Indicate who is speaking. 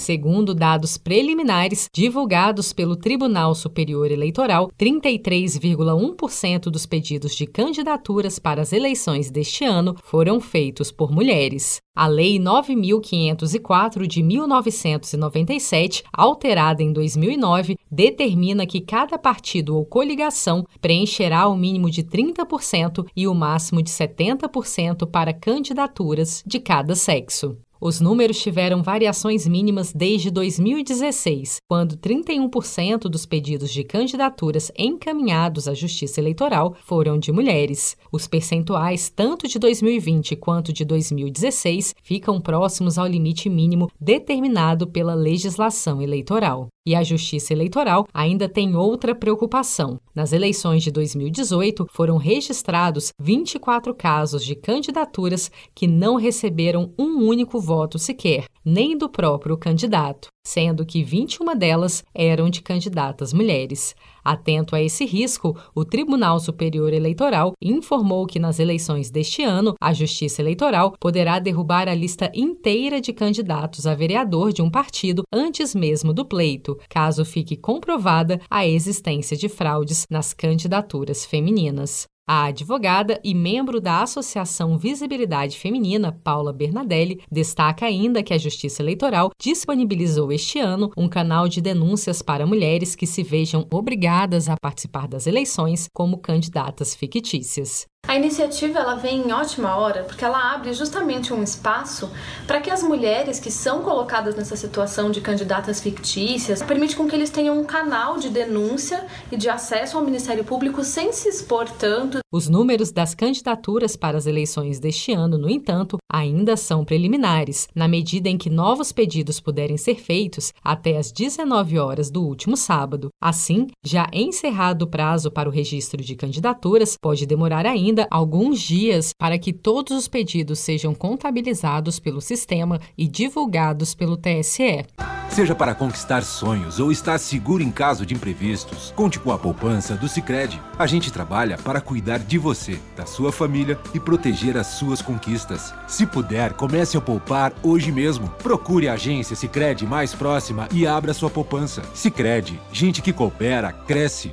Speaker 1: Segundo dados preliminares divulgados pelo Tribunal Superior Eleitoral, 33,1% dos pedidos de candidaturas para as eleições deste ano foram feitos por mulheres. A Lei 9.504 de 1997, alterada em 2009, determina que cada partido ou coligação preencherá o mínimo de 30% e o máximo de 70% para candidaturas de cada sexo. Os números tiveram variações mínimas desde 2016, quando 31% dos pedidos de candidaturas encaminhados à Justiça Eleitoral foram de mulheres. Os percentuais, tanto de 2020 quanto de 2016, ficam próximos ao limite mínimo determinado pela legislação eleitoral. E a Justiça Eleitoral ainda tem outra preocupação. Nas eleições de 2018, foram registrados 24 casos de candidaturas que não receberam um único voto sequer, nem do próprio candidato, sendo que 21 delas eram de candidatas mulheres. Atento a esse risco, o Tribunal Superior Eleitoral informou que nas eleições deste ano, a Justiça Eleitoral poderá derrubar a lista inteira de candidatos a vereador de um partido antes mesmo do pleito, caso fique comprovada a existência de fraudes nas candidaturas femininas. A advogada e membro da Associação Visibilidade Feminina, Paula Bernadelli, destaca ainda que a Justiça Eleitoral disponibilizou este ano um canal de denúncias para mulheres que se vejam obrigadas a participar das eleições como candidatas fictícias.
Speaker 2: A iniciativa ela vem em ótima hora porque ela abre justamente um espaço para que as mulheres que são colocadas nessa situação de candidatas fictícias permite com que eles tenham um canal de denúncia e de acesso ao Ministério Público sem se expor tanto.
Speaker 1: Os números das candidaturas para as eleições deste ano, no entanto, ainda são preliminares, na medida em que novos pedidos puderem ser feitos até às 19 horas do último sábado. Assim, já encerrado o prazo para o registro de candidaturas, pode demorar ainda ainda alguns dias para que todos os pedidos sejam contabilizados pelo sistema e divulgados pelo TSE.
Speaker 3: Seja para conquistar sonhos ou estar seguro em caso de imprevistos, conte com a poupança do Sicredi. A gente trabalha para cuidar de você, da sua família e proteger as suas conquistas. Se puder, comece a poupar hoje mesmo. Procure a agência Sicredi mais próxima e abra sua poupança. Sicredi, gente que coopera cresce